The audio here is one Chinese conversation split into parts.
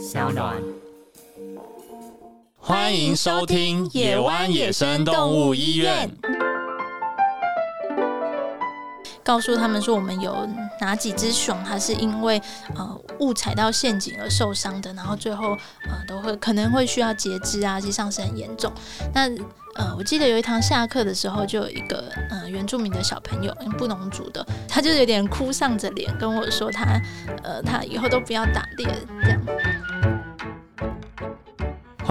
小暖。欢迎收听野湾野生动物医院。告诉他们说，我们有哪几只熊，它是因为呃误踩到陷阱而受伤的，然后最后呃都会可能会需要截肢啊，实际上是很严重。那呃，我记得有一堂下课的时候，就有一个呃原住民的小朋友，布农族的，他就有点哭丧着脸跟我说，他呃他以后都不要打猎这样。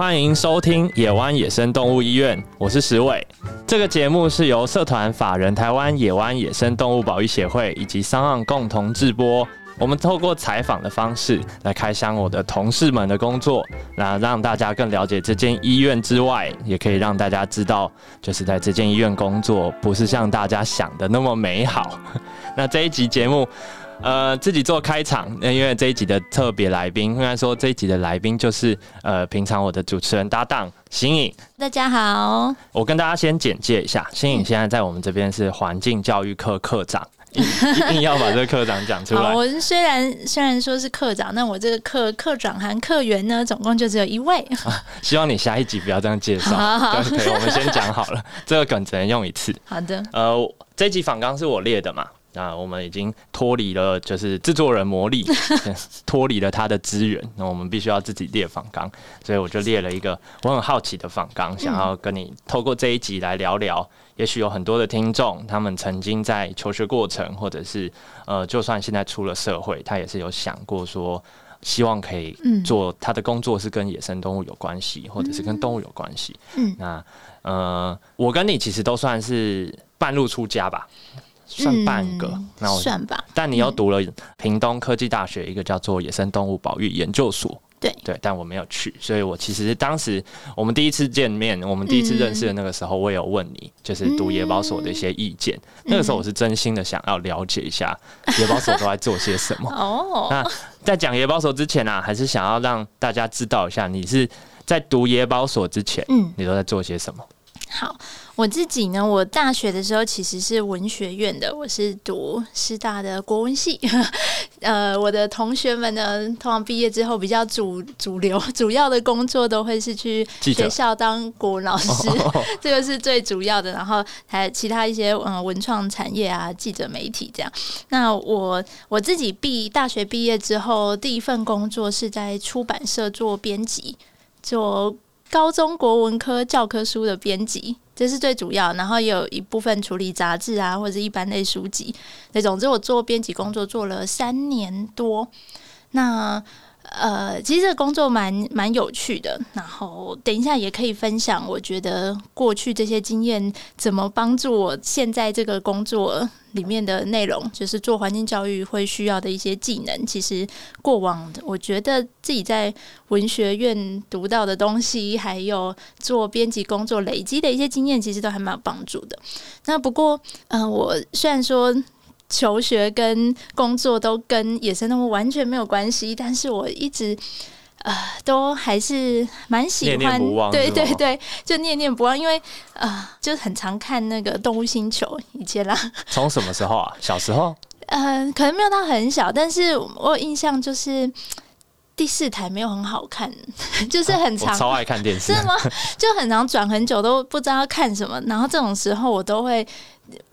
欢迎收听野湾野生动物医院，我是石伟。这个节目是由社团法人台湾野湾野生动物保育协会以及商岸共同制播。我们透过采访的方式来开箱我的同事们的工作，那让大家更了解这间医院之外，也可以让大家知道，就是在这间医院工作不是像大家想的那么美好。那这一集节目。呃，自己做开场，因为这一集的特别来宾，应该说这一集的来宾就是呃，平常我的主持人搭档新颖。大家好，我跟大家先简介一下，新颖现在在我们这边是环境教育课科长，一定要把这个科长讲出来。我虽然虽然说是科长，那我这个科科长含科员呢，总共就只有一位。希望你下一集不要这样介绍，可以，我们先讲好了，这个梗只能用一次。好的，呃，这集访纲是我列的嘛。那我们已经脱离了，就是制作人魔力，脱离了他的资源。那我们必须要自己列访纲，所以我就列了一个我很好奇的访纲，想要跟你透过这一集来聊聊。也许有很多的听众，他们曾经在求学过程，或者是呃，就算现在出了社会，他也是有想过说，希望可以做他的工作是跟野生动物有关系，或者是跟动物有关系。嗯，那呃，我跟你其实都算是半路出家吧。算半个，那我算吧。但你又读了屏东科技大学一个叫做野生动物保育研究所，对对，但我没有去，所以我其实当时我们第一次见面，我们第一次认识的那个时候，我有问你，就是读野保所的一些意见。那个时候我是真心的想要了解一下野保所都在做些什么。哦，那在讲野保所之前呢，还是想要让大家知道一下，你是在读野保所之前，嗯，你都在做些什么？好。我自己呢，我大学的时候其实是文学院的，我是读师大的国文系。呃，我的同学们呢，通常毕业之后比较主主流主要的工作都会是去学校当国文老师，这个是最主要的。然后还有其他一些嗯文创产业啊，记者媒体这样。那我我自己毕大学毕业之后，第一份工作是在出版社做编辑，做高中国文科教科书的编辑。这是最主要，然后也有一部分处理杂志啊，或者一般类书籍那总之，我做编辑工作做了三年多。那呃，其实这个工作蛮蛮有趣的。然后等一下也可以分享，我觉得过去这些经验怎么帮助我现在这个工作里面的内容，就是做环境教育会需要的一些技能。其实过往我觉得自己在文学院读到的东西，还有做编辑工作累积的一些经验，其实都还蛮有帮助的。那不过，嗯，我虽然说。求学跟工作都跟野生动物完全没有关系，但是我一直呃都还是蛮喜欢，对对对，就念念不忘，因为呃就很常看那个动物星球以前啦。从什么时候啊？小时候？呃，可能没有到很小，但是我有印象就是第四台没有很好看，就是很长，超爱看电视，是吗？就很长，转很久都不知道要看什么，然后这种时候我都会。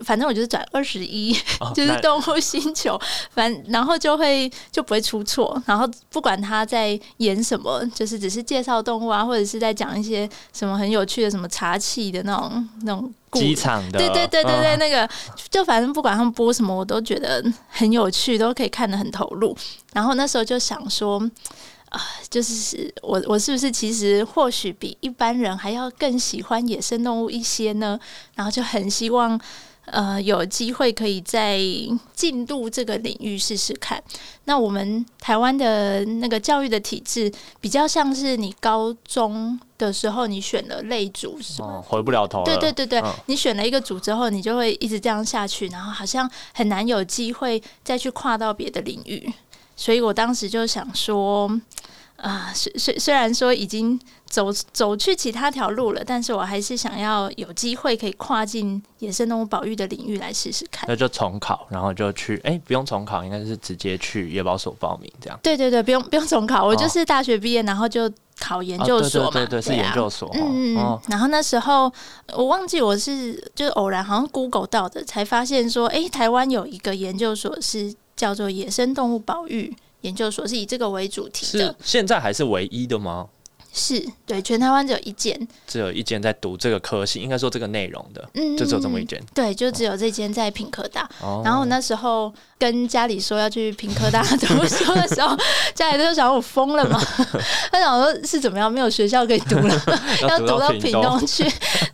反正我就是转二十一，就是动物星球，反然后就会就不会出错，然后不管他在演什么，就是只是介绍动物啊，或者是在讲一些什么很有趣的什么茶器的那种那种机场的，对对对对对，那个就反正不管他们播什么，我都觉得很有趣，都可以看得很投入。然后那时候就想说，啊，就是我我是不是其实或许比一般人还要更喜欢野生动物一些呢？然后就很希望。呃，有机会可以再进入这个领域试试看。那我们台湾的那个教育的体制，比较像是你高中的时候你选了类组，是吗？回不了头。对对对对，你选了一个组之后，你就会一直这样下去，然后好像很难有机会再去跨到别的领域。所以我当时就想说。啊，虽虽虽然说已经走走去其他条路了，但是我还是想要有机会可以跨进野生动物保育的领域来试试看。那就重考，然后就去，哎、不用重考，应该是直接去野保所报名这样。对对对，不用不用重考，我就是大学毕业，然后就考研究所嘛。哦、对对对对，是啊研究所。嗯嗯哦，然后那时候我忘记我是就是偶然好像 Google 到的，才发现说，哎，台湾有一个研究所是叫做野生动物保育研究所，是以这个为主题是的。现在还是唯一的吗？是对，全台湾只有一间，只有一间在读这个科系，应该说这个内容的，嗯，就只有这么一间。对，就只有这间在品科大。哦，然后我那时候跟家里说要去品科大读书的时候，家里都想我疯了嘛。他想说是怎么样，没有学校可以读了，要读读到屏屏东。东去。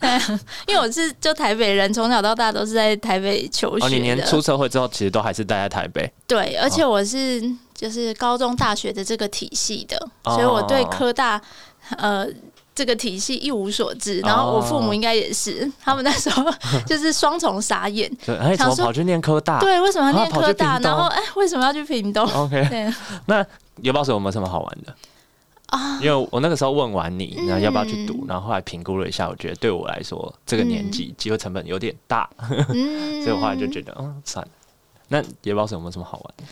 对，因为我是就台北人，从小到大都是在台北求学哦，你连的。出社会之后，其实都还是待在台北。对，而且我是就是高中、大学的这个体系的，哦所以我对科大呃。这个体系一无所知，然后我父母应该也是，他们那时候就是双重傻眼。对，哎，怎么跑去念科大？对，为什么要念科大？然后哎，为什么要去屏东？，OK。对那野保所有没有什么好玩的？啊，因为我那个时候问完你，嗯然后要不要去读，然后后来评估了一下，我觉得对我来说这个年纪机会成本有点大，嗯所以我后来就觉得，嗯，算了。那野保所有没有什么好玩的？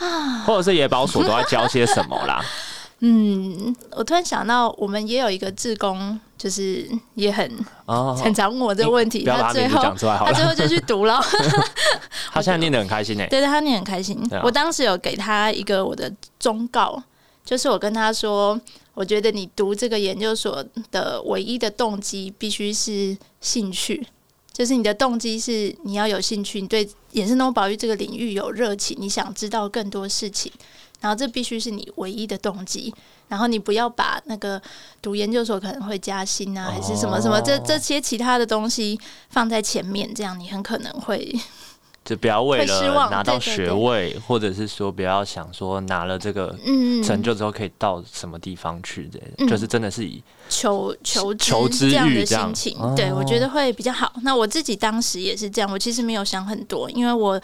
啊，或者是野保所都在教些什么啦？嗯，我突然想到，我们也有一个志工，就是也很哦，很常问我这个问题，他最后。他最后就去读了，他现在念得很开心诶。对对，他念很开心啊。我当时有给他一个我的忠告，就是我跟他说，我觉得你读这个研究所的唯一的动机必须是兴趣。就是你的动机是你要有兴趣，你对野生动物保育这个领域有热情，你想知道更多事情，然后这必须是你唯一的动机。然后你不要把那个读研究所可能会加薪啊，还是什么什么这哦这些其他的东西放在前面，这样你很可能会就不要为了拿到学位，或者是说不要想说拿了这个嗯成就之后可以到什么地方去的，嗯。就是真的是以求求求知这样的心情，哦。对我觉得会比较好。那我自己当时也是这样，我其实没有想很多，因为我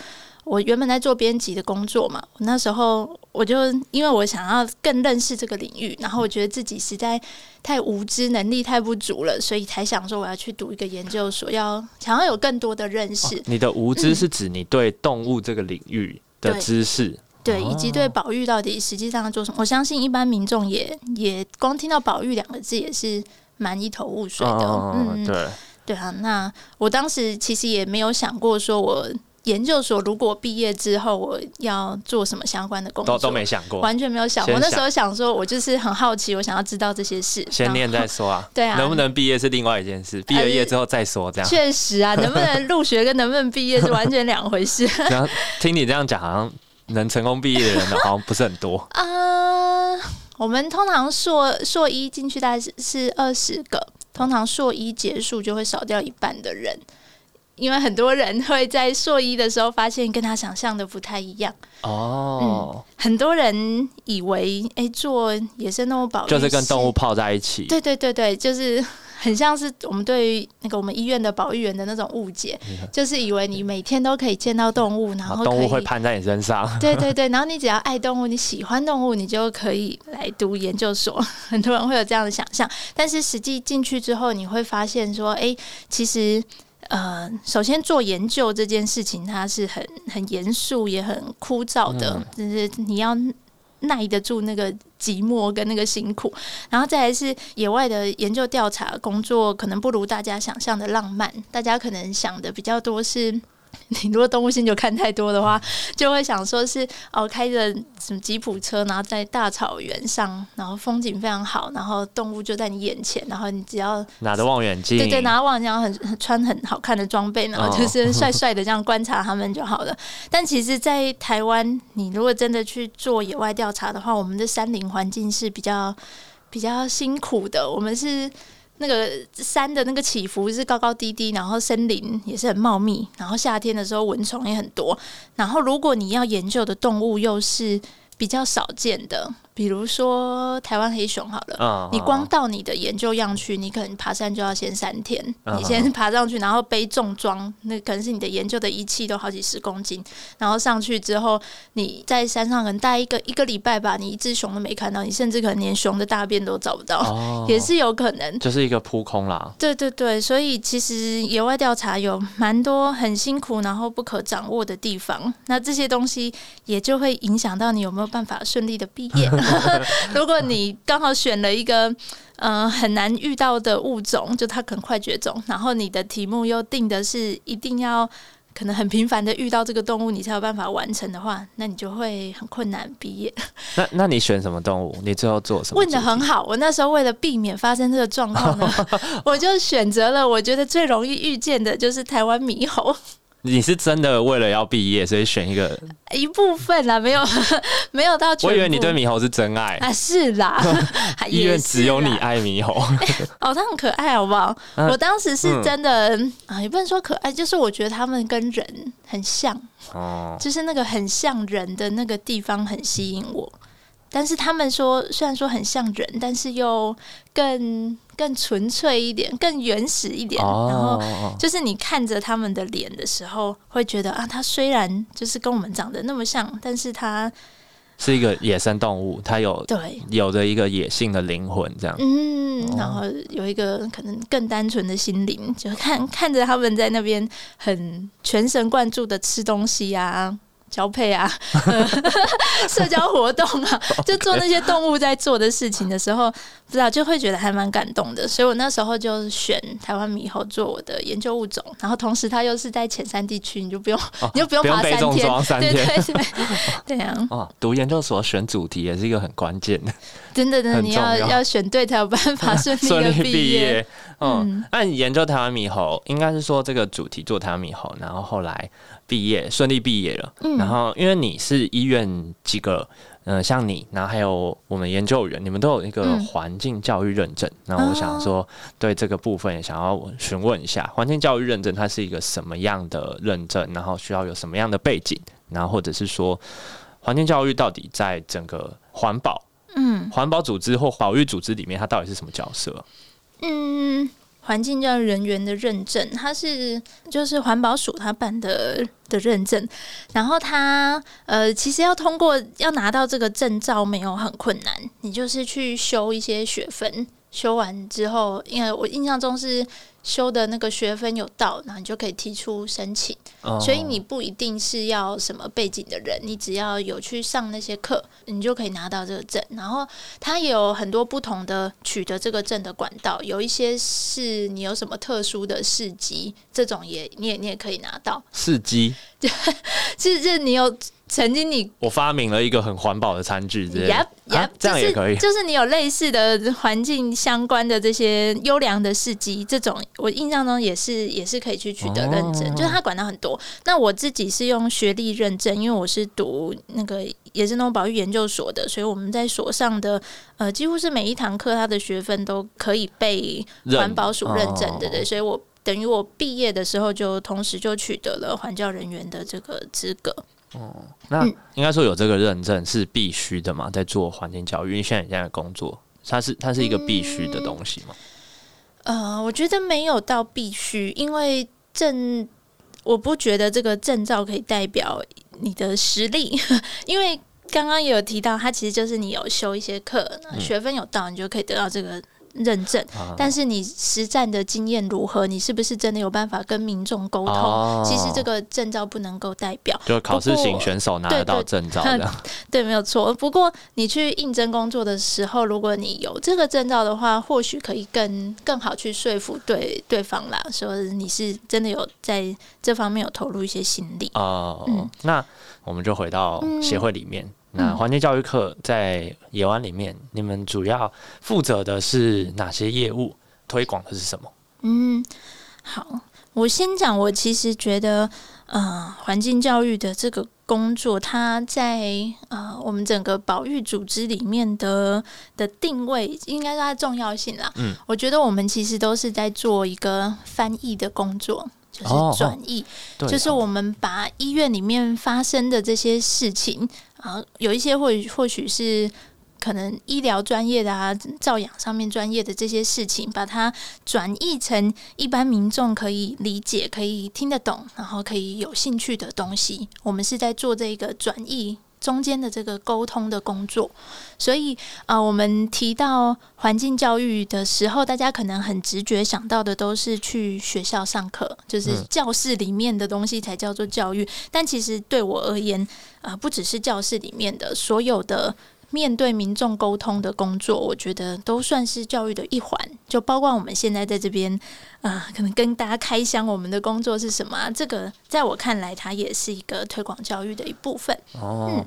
我原本在做编辑的工作嘛，我那时候我就因为我想要更认识这个领域，然后我觉得自己实在太无知，能力太不足了，所以才想说我要去读一个研究所，要想要有更多的认识。你的无知是指你对动物这个领域的知识，对，哦以及对保育到底实际上要做什么，我相信一般民众也也光听到保育两个字也是蛮一头雾水的。嗯，嗯，对，对啊，那我当时其实也没有想过，说我研究所如果毕业之后我要做什么相关的工作，都都没想过，完全没有想。先我那时候想说，我就是很好奇，我想要知道这些事。先念再说啊。对啊能不能毕业是另外一件事，毕了业之后再说这样。确实啊，能不能入学跟能不能毕业是完全两回事然后 听你这样讲，好像能成功毕业的人好像不是很多。啊。我们通常硕硕一进去大概是是二十个，通常硕一结束就会少掉一半的人。因为很多人会在硕一的时候发现跟他想象的不太一样，哦，很多人以为哎、诶做野生动物保育就是跟动物泡在一起。对对对对，就是很像是我们对于那个我们医院的保育员的那种误解，就是以为你每天都可以见到动物，然然后动物会攀在你身上。对对对，然后你只要爱动物，你喜欢动物，你就可以来读研究所。很多人会有这样的想象，但是实际进去之后，你会发现说，哎、其实。呃，首先做研究这件事情，它是很很严肃，也很枯燥的，就是你要耐得住那个寂寞跟那个辛苦，然后再来是野外的研究调查工作，可能不如大家想象的浪漫。大家可能想的比较多是，你如果动物星球看太多的话，就会想说是哦，开着什么吉普车，然后在大草原上，然后风景非常好，然后动物就在你眼前，然后你只要拿着望远镜，对对，拿着望然后很很穿很好看的装备，然后就是 帅帅的这样观察他们就好了。但其实，在台湾，你如果真的去做野外调查的话，我们的山林环境是比较比较辛苦的。我们是那个山的那个起伏是高高低低，然后森林也是很茂密，然后夏天的时候蚊虫也很多。然后，如果你要研究的动物又是比较少见的，比如说台湾黑熊好了，嗯你光到你的研究样区，你可能爬山就要先三天，嗯你先爬上去，然后背重装，那可能是你的研究的仪器都好几十公斤，然后上去之后，你在山上可能待一个一个礼拜吧，你一只熊都没看到，你甚至可能连熊的大便都找不到，哦 也是有可能。就是一个扑空啦。对对对，所以其实野外调查有蛮多很辛苦，然后不可掌握的地方。那这些东西也就会影响到你有没有办法顺利的毕业。如果你刚好选了一个呃很难遇到的物种，就它可能快绝种，然后你的题目又定的是一定要。可能很频繁的遇到这个动物，你才有办法完成的话，那你就会很困难毕业。那那你选什么动物？你最后做什么？问的很。好，我那时候为了避免发生这个状况呢，我就选择了我觉得最容易遇见的就是台湾猕猴你是真的为了要毕业，所以选一个？一部分啦，没有 没有到。我以为你对猕猴是真爱。啊 是啦，医院只有你爱猕猴。哦，他很可爱，好不好？嗯我当时是真的啊，也不能说可爱，就是我觉得他们跟人很像，哦，就是那个很像人的那个地方很吸引我。但是他们说，虽然说很像人，但是又更更纯粹一点，更原始一点。然后哦，就是你看着他们的脸的时候，会觉得啊，他虽然就是跟我们长得那么像，但是他是一个野生动物，它有对，有着一个野性的灵魂，这样。嗯，然后有一个可能更单纯的心灵，就看看着他们在那边很全神贯注的吃东西啊。交配啊，呃 社交活动啊，就做那些动物在做的事情的时候，不知道就会觉得还蛮感动的。所以我那时候就选台湾猕猴做我的研究物种，然后同时它又是在浅山地区，你就不用，哦你就不用爬三天，对装三天。对对，对啊，哦，读研究所选主题也是一个很关键的，真的真的，你要要要选对才有办法顺利的毕业。业。嗯，那你研究台湾猕猴，应该是说这个主题做台湾猕猴，然后后来毕业顺利毕业了。嗯然后因为你是医院几个，呃，像你，然后还有我们研究员，你们都有一个嗯环境教育认证。那、我想说，对这个部分也想要询问一下，环境教育认证它是一个什么样的认证？然后需要有什么样的背景？然后或者是说，环境教育到底在整个环保、嗯环保组织或保育组织里面，它到底是什么角色？嗯，环境教育人员的认证，它是就是环保署它办的的认证，然后它呃其实要通过要拿到这个证照没有很困难，你就是去修一些学分，修完之后，因为我印象中是修的那个学分有到，然后你就可以提出申请。哦所以你不一定是要什么背景的人，你只要有去上那些课，你就可以拿到这个证。然后它也有很多不同的取得这个证的管道，有一些是你有什么特殊的事迹，这种也你也你也可以拿到。司机，是是，你有曾经你我发明了一个很环保的餐具之类的 Yep, 啊 yep，这样也可以就是。就是你有类似的环境相关的这些优良的事迹，这种我印象中也是也是可以去取得认证，哦就是它管到很多。那我自己是用学历认证，因为我是读那个野生动物保育研究所的，所以我们在所上的呃几乎是每一堂课，它的学分都可以被环保署认证，哦对对，所以我。等于我毕业的时候，就同时就取得了环教人员的这个资格。哦那嗯应该说有这个认证是必须的嘛，在做环境教育，因为现在你现在的工作，它是它是一个必须的东西嘛。呃，我觉得没有到必须，因为证，我不觉得这个证照可以代表你的实力，因为刚刚也有提到，它其实就是你有修一些课，那学分有到，你就可以得到这个认证。啊但是你实战的经验如何，你是不是真的有办法跟民众沟通？哦其实这个证照不能够代表。就考试型选手拿得到证照。对，没有错。不过你去应征工作的时候，如果你有这个证照的话，或许可以更更好去说服对对方啦，说你是真的有在这方面有投入一些心力。哦、嗯那我们就回到协会里面。那嗯环境教育课在野湾里面，你们主要负责的是哪些业务？推广的是什么？嗯，好，我先讲，我其实觉得，呃，环境教育的这个工作，它在呃我们整个保育组织里面的的定位，应该是它的重要性啦。嗯，我觉得我们其实都是在做一个翻译的工作。就是哦转译，对，就是我们把医院里面发生的这些事情啊，有一些或或许是可能医疗专业的啊、照养上面专业的这些事情，把它转译成一般民众可以理解、可以听得懂，然后可以有兴趣的东西。我们是在做这个转译。中间的这个沟通的工作，所以啊，我们提到环境教育的时候，大家可能很直觉想到的都是去学校上课，就是教室里面的东西才叫做教育。但其实对我而言，啊，不只是教室里面的所有的。面对民众沟通的工作，我觉得都算是教育的一环，就包括我们现在在这边，啊，可能跟大家开箱我们的工作是什么，这个在我看来，它也是一个推广教育的一部分。哦。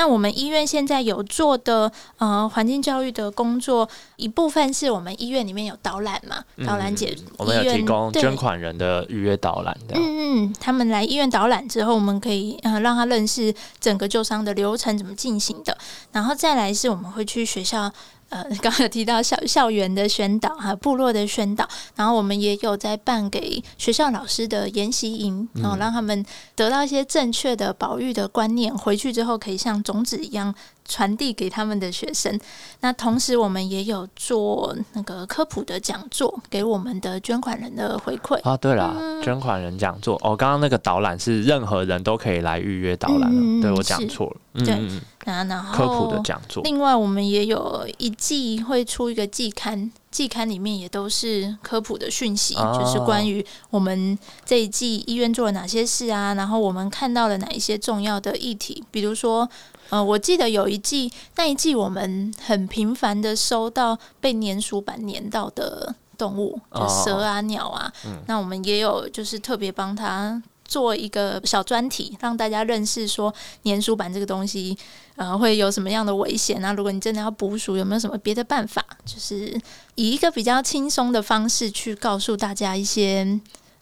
那我们医院现在有做的呃环境教育的工作，一部分是我们医院里面有导览嘛，导览姐，我们有提供捐款人的预约导览的。嗯嗯，他们来医院导览之后，我们可以呃让他认识整个救伤的流程怎么进行的，然后再来是我们会去学校。呃，刚刚有提到校校园的宣导哈，部落的宣导，然后我们也有在办给学校老师的研习营，然后让他们得到一些正确的保育的观念，回去之后可以像种子一样。传递给他们的学生。那同时，我们也有做那个科普的讲座，给我们的捐款人的回馈。啊，对了，捐款人讲座哦，刚刚那个导览是任何人都可以来预约导览，对我讲错了。对，然后科普的讲座。另外，我们也有一季会出一个季刊，季刊里面也都是科普的讯息，就是关于我们这一季医院做了哪些事啊，然后我们看到了哪一些重要的议题，比如说。呃，我记得有一季，那一季我们很频繁的收到被粘鼠板粘到的动物，就蛇啊、鸟啊。那我们也有就是特别帮他做一个小专题，让大家认识说粘鼠板这个东西，呃，会有什么样的危险啊？如果你真的要捕鼠，有没有什么别的办法？就是以一个比较轻松的方式去告诉大家一些，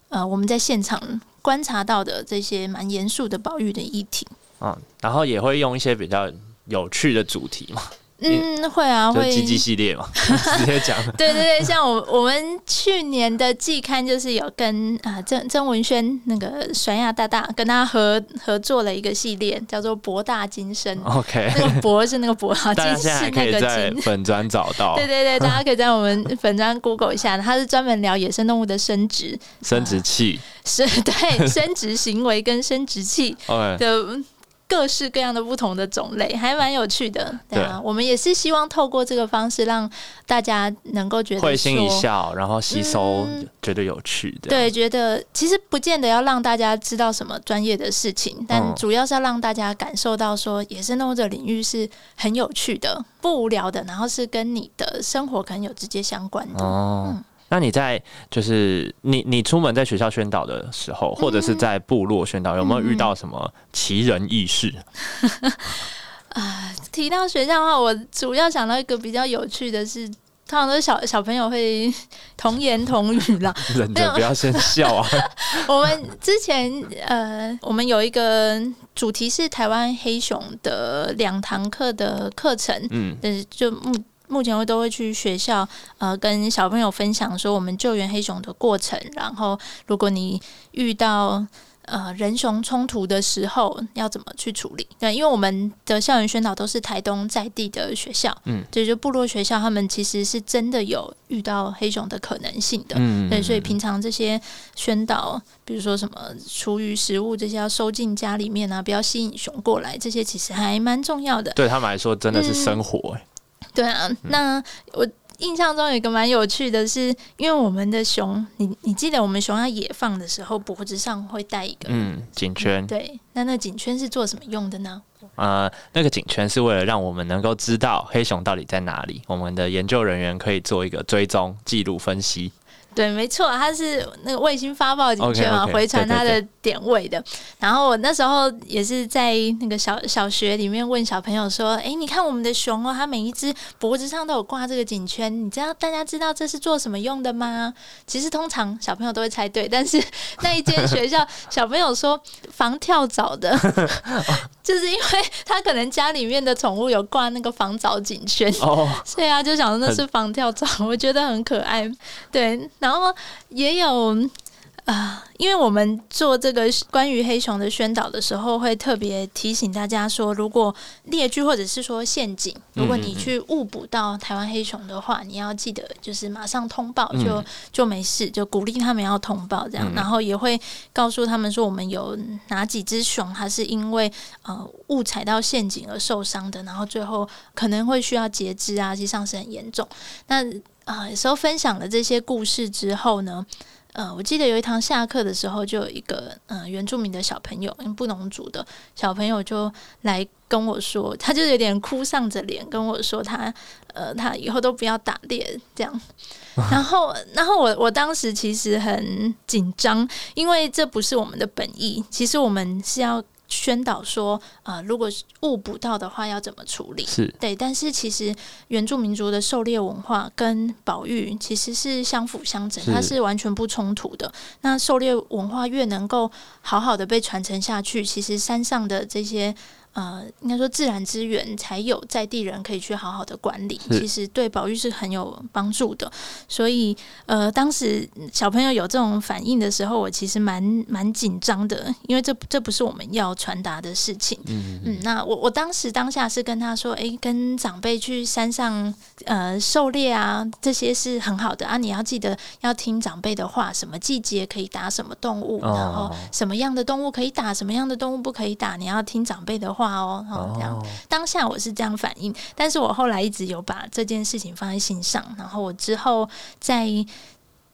呃，我们在现场观察到的这些蛮严肃的保育的议题。嗯，然后也会用一些比较有趣的主题嘛。嗯，会啊，会积极系列嘛，直接讲。对对对，像我我们去年的季刊就是有跟啊曾曾文轩那个甩亚大大跟他合合作了一个系列，叫做博大精深。OK，那个博是那个博啊，精是那个精。粉砖找到。对对对，大家可以在我们粉砖 Google 一下，它是专门聊野生动物的生殖、生殖器，是对生殖行为跟生殖器的。各式各样的不同的种类，还蛮有趣的。对啊，我们也是希望透过这个方式，让大家能够觉得会心一笑，然后吸收，觉得有趣的。对，觉得其实不见得要让大家知道什么专业的事情，但主要是要让大家感受到说，野生动物这领域是很有趣的、不无聊的，然后是跟你的生活可能有直接相关的。嗯。那你在就是你你出门在学校宣导的时候，或者是在部落宣导，有没有遇到什么奇人异事？啊，提到学校的话，我主要想到一个比较有趣的是，通常都是小小朋友会童言童语啦。忍着不要先笑啊！我们之前呃，我们有一个主题是台湾黑熊的两堂课的课程，嗯，但是就目。目前会都会去学校，呃，跟小朋友分享说我们救援黑熊的过程。然后，如果你遇到呃人熊冲突的时候，要怎么去处理？对，因为我们的校园宣导都是台东在地的学校，嗯，这就部落学校，他们其实是真的有遇到黑熊的可能性的，嗯，对，所以平常这些宣导，比如说什么厨余食物这些要收进家里面啊，不要吸引熊过来，这些其实还蛮重要的。对他们来说，真的是生活。对啊，那我印象中有一个蛮有趣的是，因为我们的熊，你你记得我们熊要野放的时候，脖子上会带一个嗯颈圈，对，那那颈圈是做什么用的呢？呃，那个颈圈是为了让我们能够知道黑熊到底在哪里，我们的研究人员可以做一个追踪、记录、分析。对，没错，它是那个卫星发报警圈嘛，回传它的点位的。然后我那时候也是在那个小小学里面问小朋友说：“哎，你看我们的熊哦，它每一只脖子上都有挂这个颈圈，你知道大家知道这是做什么用的吗？”其实通常小朋友都会猜对，但是那一间学校 小朋友说防跳蚤的，就是因为他可能家里面的宠物有挂那个防蚤颈圈，所以啊就想说那是防跳蚤，我觉得很可爱。对。然后也有，啊，因为我们做这个关于黑熊的宣导的时候，会特别提醒大家说，如果猎具或者是说陷阱，如果你去误捕到台湾黑熊的话，你要记得就是马上通报，就就没事，就鼓励他们要通报这样，然后也会告诉他们说，我们有哪几只熊它是因为呃误踩到陷阱而受伤的，然后最后可能会需要截肢啊，其实际上是很严重。那啊，有时候分享了这些故事之后呢？呃，我记得有一堂下课的时候，就有一个嗯原住民的小朋友，布农族的小朋友就来跟我说，他就有点哭丧着脸跟我说，他呃他以后都不要打猎这样。然后，然后我我当时其实很紧张，因为这不是我们的本意，其实我们是要。宣导说，呃，如果误捕到的话，要怎么处理？是对，但是其实原住民族的狩猎文化跟保育其实是相辅相成，它是完全不冲突的。那狩猎文化越能够好好的被传承下去，其实山上的这些。呃，应该说自然资源才有在地人可以去好好的管理，其实对保育是很有帮助的。所以，呃，当时小朋友有这种反应的时候，我其实蛮蛮紧张的，因为这这不是我们要传达的事情。嗯嗯。那我我当时当下是跟他说，哎，跟长辈去山上呃狩猎啊，这些是很好的啊，你要记得要听长辈的话，什么季节可以打什么动物，然后什么样的动物可以打，什么样的动物不可以打，你要听长辈的。话哦，这样当下我是这样反应，但是我后来一直有把这件事情放在心上，然后我之后在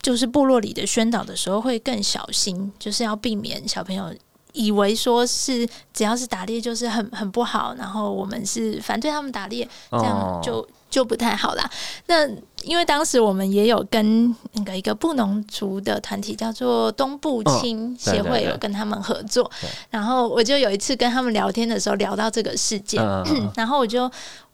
就是部落里的宣导的时候会更小心，就是要避免小朋友以为说是只要是打猎就是很很不好，然后我们是反对他们打猎，这样就。就不太好啦。那因为当时我们也有跟那个一个布农族的团体叫做东部青协会有跟他们合作，然后我就有一次跟他们聊天的时候聊到这个事件，然后我就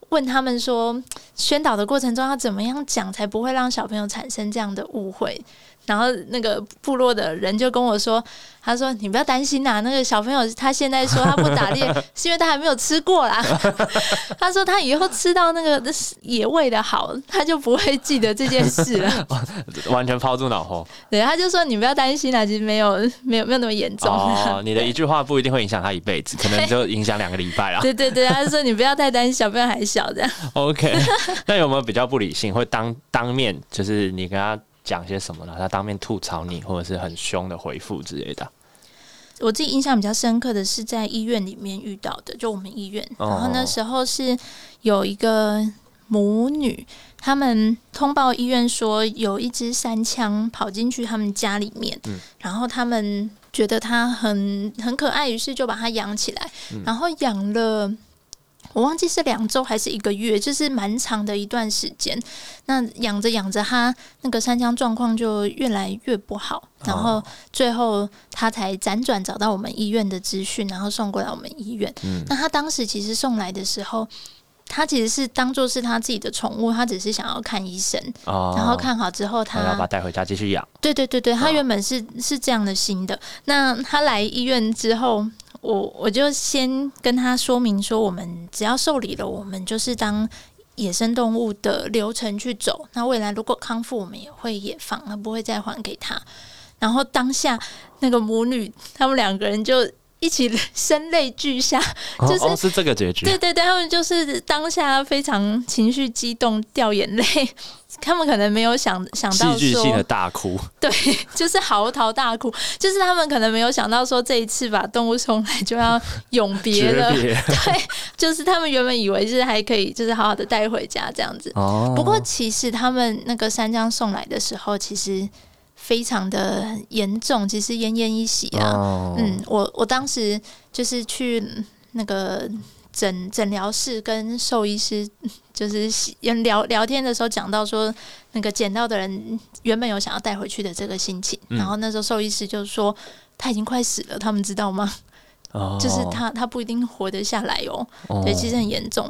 问他们说，宣导的过程中要怎么样讲才不会让小朋友产生这样的误会？然后那个部落的人就跟我说：“他说你不要担心呐，那个小朋友他现在说他不打猎，是因为他还没有吃过啦。他说他以后吃到那个野味的好，他就不会记得这件事了，完全抛诸脑后。对，他就说你不要担心啦，其实没有没有没有那么严重。哦，你的一句话不一定会影响他一辈子，可能就影响两个礼拜了。对对对，他说你不要太担心，小朋友还小这样。OK，那有没有比较不理性，会当当面就是你跟他？讲些什么呢？他当面吐槽你，或者是很凶的回复之类的。我自己印象比较深刻的是在医院里面遇到的，就我们医院，然后那时候是有一个母女，他们通报医院说有一只三枪跑进去他们家里面，然后他们觉得它很很可爱，于是就把它养起来，然后养了。我忘记是两周还是一个月，就是蛮长的一段时间。那养着养着，他那个三枪状况就越来越不好，然后最后他才辗转找到我们医院的资讯，然后送过来我们医院。那他当时其实送来的时候，他其实是当做是他自己的宠物，他只是想要看医生，然后看好之后，他要把带回家继续养。对对对对，他原本是是这样的心的。那他来医院之后。我我就先跟他说明说，我们只要受理了，我们就是当野生动物的流程去走。那未来如果康复，我们也会也放，而不会再还给他。然后当下那个母女，他们两个人就一起 声泪俱下，就是是这个结局。对对对，他们就是当下非常情绪激动，掉眼泪。他们可能没有想想到戏剧性的大哭，对，就是嚎啕大哭，就是他们可能没有想到说这一次把动物送来就要永别了，对，就是他们原本以为是还可以，就是好好的带回家这样子。哦，不过其实他们那个三江送来的时候，其实非常的严重，其实奄奄一息啊。嗯，我我当时就是去那个。诊诊疗室跟兽医师就是聊聊天的时候讲到说，那个捡到的人原本有想要带回去的这个心情，然后那时候兽医师就说他已经快死了，他们知道吗？哦，就是他他不一定活得下来哦，对，其实很严重。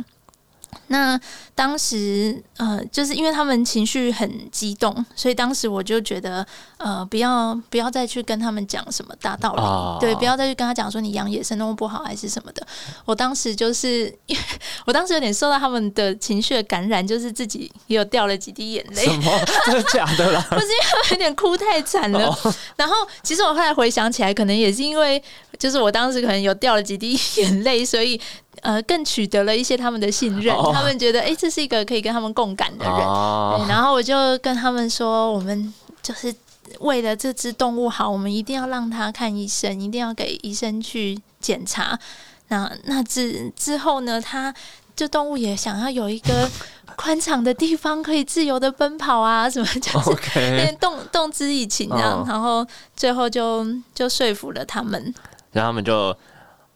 那当时呃，就是因为他们情绪很激动，所以当时我就觉得呃，不要不要再去跟他们讲什么大道理，哦对，不要再去跟他讲说你养野生动物不好还是什么的。我当时就是，我当时有点受到他们的情绪的感染，就是自己也有掉了几滴眼泪什，么？真的假的啦？不是因为有点哭太惨了。然后其实我后来回想起来，可能也是因为，就是我当时可能有掉了几滴眼泪，所以呃，更取得了一些他们的信任。哦他们觉得，哎、这是一个可以跟他们共感的人。然后我就跟他们说，我们就是为了这只动物好，我们一定要让它看医生，一定要给医生去检查。那那之之后呢，它这动物也想要有一个宽敞的地方可以自由的奔跑啊，什么就是动动之以情这样，哦然后最后就就说服了他们。然后他们就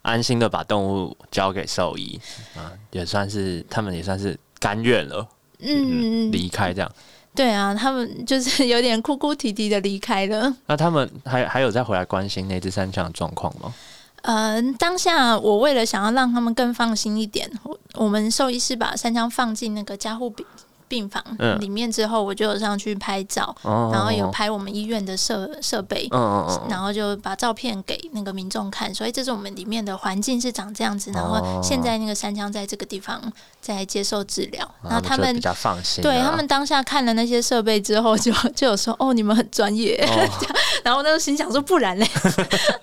安心的把动物交给兽医啊，也算是他们也算是甘愿了，嗯，离开这样。对啊，他们就是有点哭哭啼啼的离开了。那他们还还有再回来关心那只山羌的状况吗？呃，当下我为了想要让他们更放心一点，我我们兽医师把山枪放进那个加护病病房嗯里面之后，我就有上去拍照，嗯然后有拍我们医院的设设备。嗯然后就把照片给那个民众看，所以这是我们里面的环境是长这样子。然哦后现在那个三枪在这个地方在接受治疗，然后他们比较放心啊，对他们当下看了那些设备之后就，就有说：“哦，你们很专业。哦，然后那时候心想说：“不然嘞？”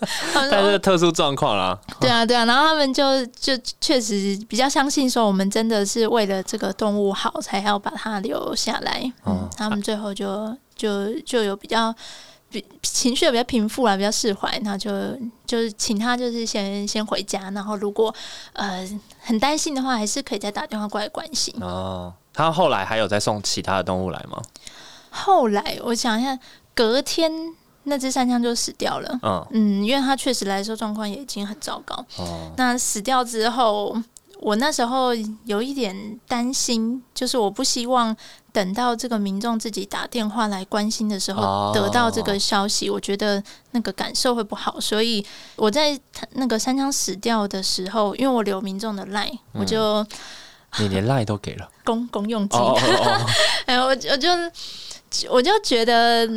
但是特殊状况啦，对啊，对啊，然后他们就就确实比较相信说，我们真的是为了这个动物好，才要把它留下来。嗯哦，他们最后就就就有比较比情绪比较平复了，比较释怀，然后就就是请他就是先先回家，然后如果呃很担心的话，还是可以再打电话过来关心。哦，他后来还有再送其他的动物来吗？后来我想一下，隔天那只山羌就死掉了。嗯，嗯，因为它确实来说状况也已经很糟糕。哦，那死掉之后，我那时候有一点担心，就是我不希望等到这个民众自己打电话来关心的时候哦。得到这个消息，我觉得那个感受会不好，所以我在他那个三枪死掉的时候，因为我留民众的 line，、我就你连赖都给了，公公用机，哦哦哦，哎，我我就我就觉得。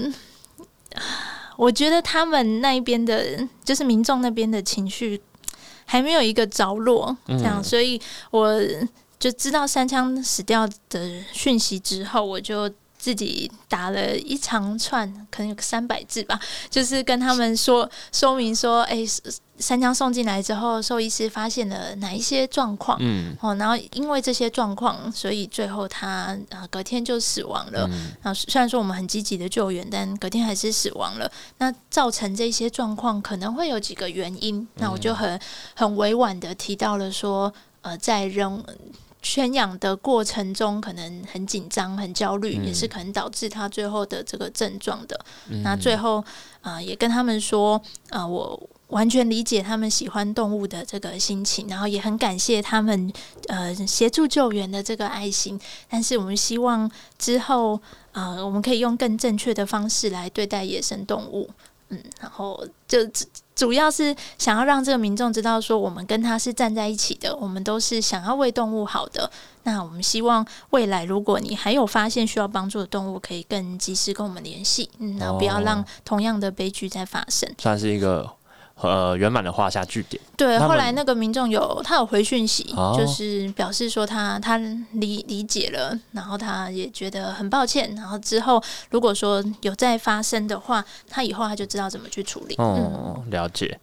我觉得他们那一边的，就是民众那边的情绪还没有一个着落，这样，嗯所以我就知道三枪死掉的讯息之后，我就自己打了一长串，可能有个三百字吧，就是跟他们说说明说，哎、三江送进来之后，兽医师发现了哪一些状况。嗯哦，然后因为这些状况，所以最后他呃隔天就死亡了。嗯然后虽然说我们很积极的救援，但隔天还是死亡了。那造成这些状况可能会有几个原因，那我就很很委婉的提到了说，呃，在人圈养的过程中，可能很紧张、很焦虑，嗯也是可能导致他最后的这个症状的。嗯那最后呃也跟他们说，呃，我完全理解他们喜欢动物的这个心情，然后也很感谢他们呃协助救援的这个爱心。但是我们希望之后呃我们可以用更正确的方式来对待野生动物。嗯，然后就主主要是想要让这个民众知道，说我们跟他是站在一起的，我们都是想要为动物好的。那我们希望未来，如果你还有发现需要帮助的动物，可以更及时跟我们联系，嗯，然后不要让哦同样的悲剧再发生。算是一个呃圆满的画下句点。对，后来那个民众有他有回讯息，哦就是表示说他他理理解了，然后他也觉得很抱歉，然后之后如果说有再发生的话，他以后他就知道怎么去处理。嗯，哦，了解。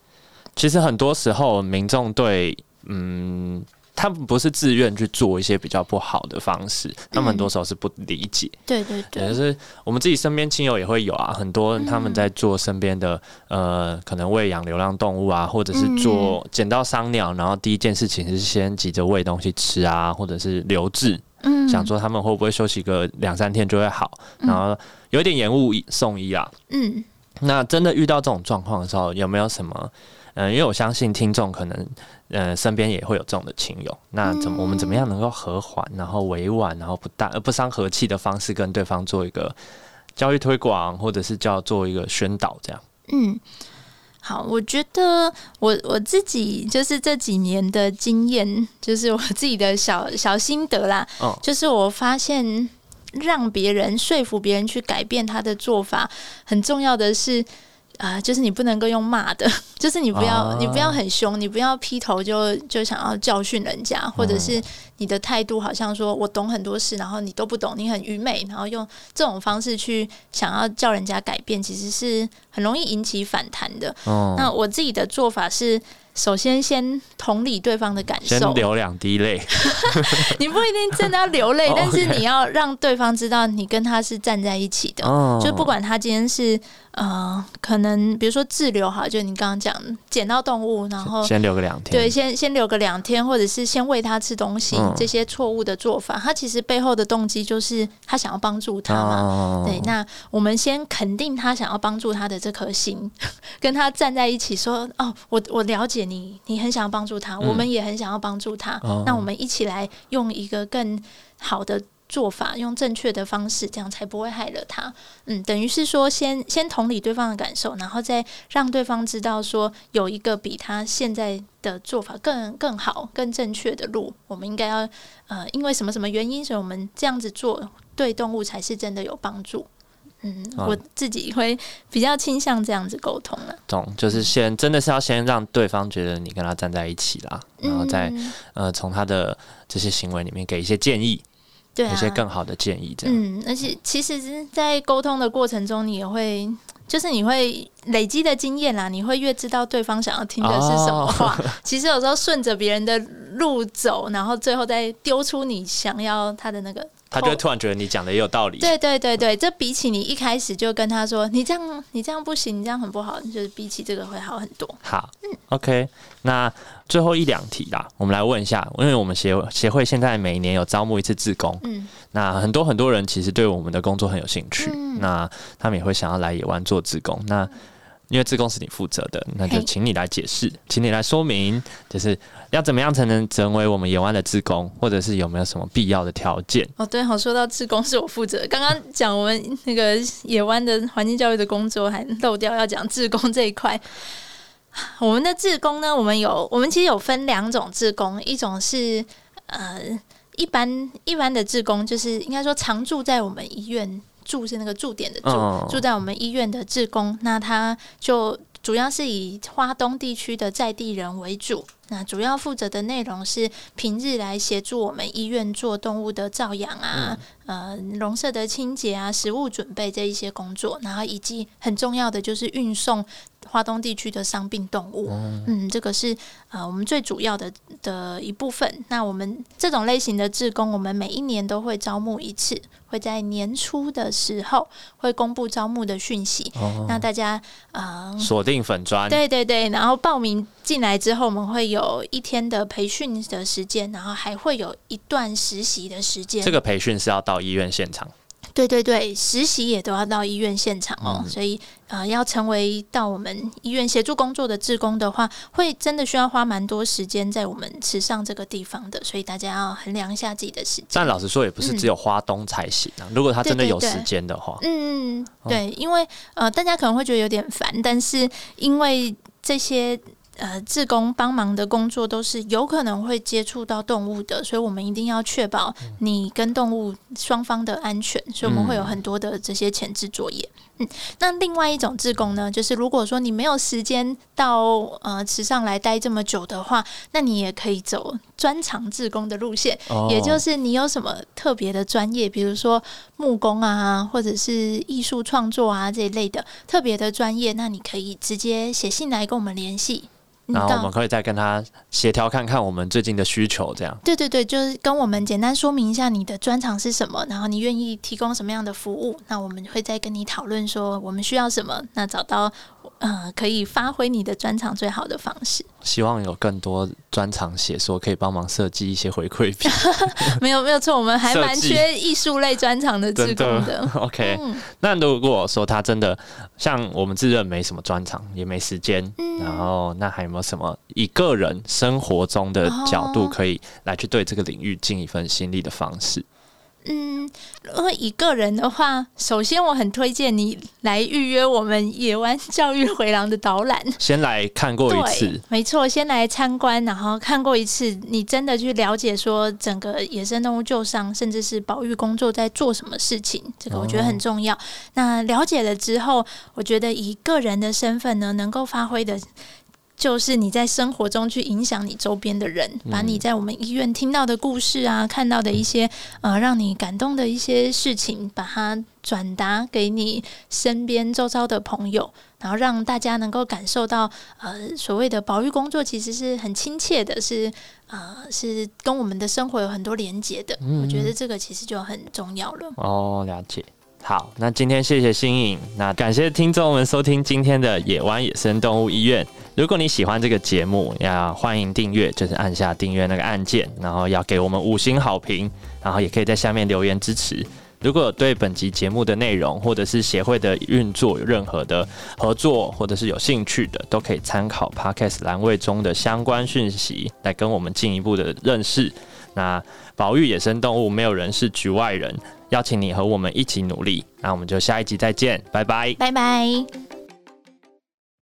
其实很多时候，民众对嗯，他们不是自愿去做一些比较不好的方式，他们很多时候是不理解。对对对，就是我们自己身边亲友也会有啊，很多他们在做身边的、呃，可能喂养流浪动物啊，或者是做捡到伤鸟，然后第一件事情是先急着喂东西吃啊，或者是留置，嗯想说他们会不会休息个两三天就会好，然后有点延误送医啊。嗯那真的遇到这种状况的时候，有没有什么？嗯、因为我相信听众可能，呃，身边也会有这种的亲友。那怎么我们怎么样能够和缓，然后委婉，然后不大呃不伤和气的方式，跟对方做一个教育推广，或者是叫做一个宣导，这样？嗯。好，我觉得我我自己就是这几年的经验，就是我自己的小小心得啦。哦就是我发现，让别人说服别人去改变他的做法，很重要的是。啊、就是你不能够用骂的，就是你不要、哦。你不要很凶，你不要劈头就就想要教训人家，或者是你的态度好像说我懂很多事，然后你都不懂，你很愚昧，然后用这种方式去想要叫人家改变，其实是很容易引起反弹的。哦，那我自己的做法是，首先先同理对方的感先受，流两滴泪，你不一定真的要流泪，哦但是你要让对方知道你跟他是站在一起的。哦。就不管他今天是呃，可能比如说滞留哈，就你刚刚讲捡到动物，然后先留个两天，对，先先留个两天，或者是先喂他吃东西，嗯。这些错误的做法，他其实背后的动机就是他想要帮助他嘛。哦。对，那我们先肯定他想要帮助他的这颗心，跟他站在一起说：“哦，我我了解你，你很想要帮助他，我们也很想要帮助他。哦那我们一起来用一个更好的做法，用正确的方式，这样才不会害了他。嗯，等于是说先先同理对方的感受，然后再让对方知道说有一个比他现在的做法更更好、更正确的路，我们应该要呃，因为什么什么原因，所以我们这样子做对动物才是真的有帮助。嗯，哦我自己会比较倾向这样子沟通了。懂，就是先真的是要先让对方觉得你跟他站在一起啦，然后再嗯、呃从他的这些行为里面给一些建议，对啊，一些更好的建议，这样。嗯，而且其实是在沟通的过程中，你也会。就是你会累积的经验啦，你会越知道对方想要听的是什么话。其实有时候顺着别人的路走，然后最后再丢出你想要他的那个他就会突然觉得你讲的也有道理。对对对对，这比起你一开始就跟他说你这样你这样不行，你这样很不好，就是比起这个会好很多。好，OK，那最后一两题啦，我们来问一下，因为我们协协会现在每年有招募一次志工，嗯，那很多很多人其实对我们的工作很有兴趣，嗯那他们也会想要来野湾做志工，那。因为志工是你负责的，那就请你来解释，请你来说明，就是要怎么样才能成为我们野湾的志工，或者是有没有什么必要的条件？哦，对，好，说到志工是我负责。刚刚讲我们那个野湾的环境教育的工作，还漏掉要讲志工这一块。我们的志工呢，我们有，我们其实有分两种志工，一种是呃一般一般的志工，就是应该说常住在我们医院住是那个驻点的住，哦住在我们医院的志工，那他就主要是以花东地区的在地人为主。那主要负责的内容是平日来协助我们医院做动物的照养啊，呃，笼舍的清洁啊，食物准备这一些工作，然后以及很重要的就是运送华东地区的伤病动物。嗯，这个是呃我们最主要的的一部分。那我们这种类型的志工，我们每一年都会招募一次，会在年初的时候会公布招募的讯息。哦那大家呃锁定粉砖，对对对，然后报名进来之后，我们会有一天的培训的时间，然后还会有一段实习的时间。这个培训是要到医院现场。对对对，实习也都要到医院现场哦，嗯所以呃，要成为到我们医院协助工作的志工的话，会真的需要花蛮多时间在我们池上这个地方的，所以大家要衡量一下自己的时间。但老实说，也不是只有花东才行啊。如果他真的有时间的话，嗯，对，因为呃，大家可能会觉得有点烦，但是因为这些呃志工帮忙的工作都是有可能会接触到动物的，所以我们一定要确保你跟动物双方的安全，所以我们会有很多的这些前置作业。嗯，那另外一种志工呢，就是如果说你没有时间到呃池上来待这么久的话，那你也可以走专长志工的路线，哦也就是你有什么特别的专业，比如说木工啊，或者是艺术创作啊这一类的特别的专业，那你可以直接写信来跟我们联系。你然后我们可以再跟他协调看看我们最近的需求，这样。对对对，就是跟我们简单说明一下你的专长是什么，然后你愿意提供什么样的服务，那我们会再跟你讨论说我们需要什么，那找到呃可以发挥你的专长最好的方式。希望有更多专长写说可以帮忙设计一些回馈品，没有没有错，我们还蛮 缺艺术类专长的志真工的的。OK，、嗯那如果说他真的像我们自认没什么专长，也没时间，嗯然后那还有没有什么以个人生活中的角度哦可以来去对这个领域尽一份心力的方式？嗯，如果一个人的话，首先我很推荐你来预约我们野湾教育回廊的导览，先来看过一次，没错，先来参观，然后看过一次，你真的去了解说整个野生动物救伤，甚至是保育工作在做什么事情，这个我觉得很重要。那了解了之后，我觉得以个人的身份呢，能够发挥的。就是你在生活中去影响你周边的人，把你在我们医院听到的故事啊，看到的一些呃让你感动的一些事情，把它转达给你身边周遭的朋友，然后让大家能够感受到呃所谓的保育工作其实是很亲切的，是呃是跟我们的生活有很多连接的。我觉得这个其实就很重要了。哦，了解。好，那今天谢谢新颖，那感谢听众们收听今天的野湾野生动物医院。如果你喜欢这个节目，要欢迎订阅，就是按下订阅那个按键，然后要给我们五星好评，然后也可以在下面留言支持。如果对本集节目的内容或者是协会的运作有任何的合作或者是有兴趣的，都可以参考 Podcast 栏位中的相关讯息来跟我们进一步的认识。那保育野生动物，没有人是局外人。邀请你和我们一起努力，那我们就下一集再见，拜拜，拜拜。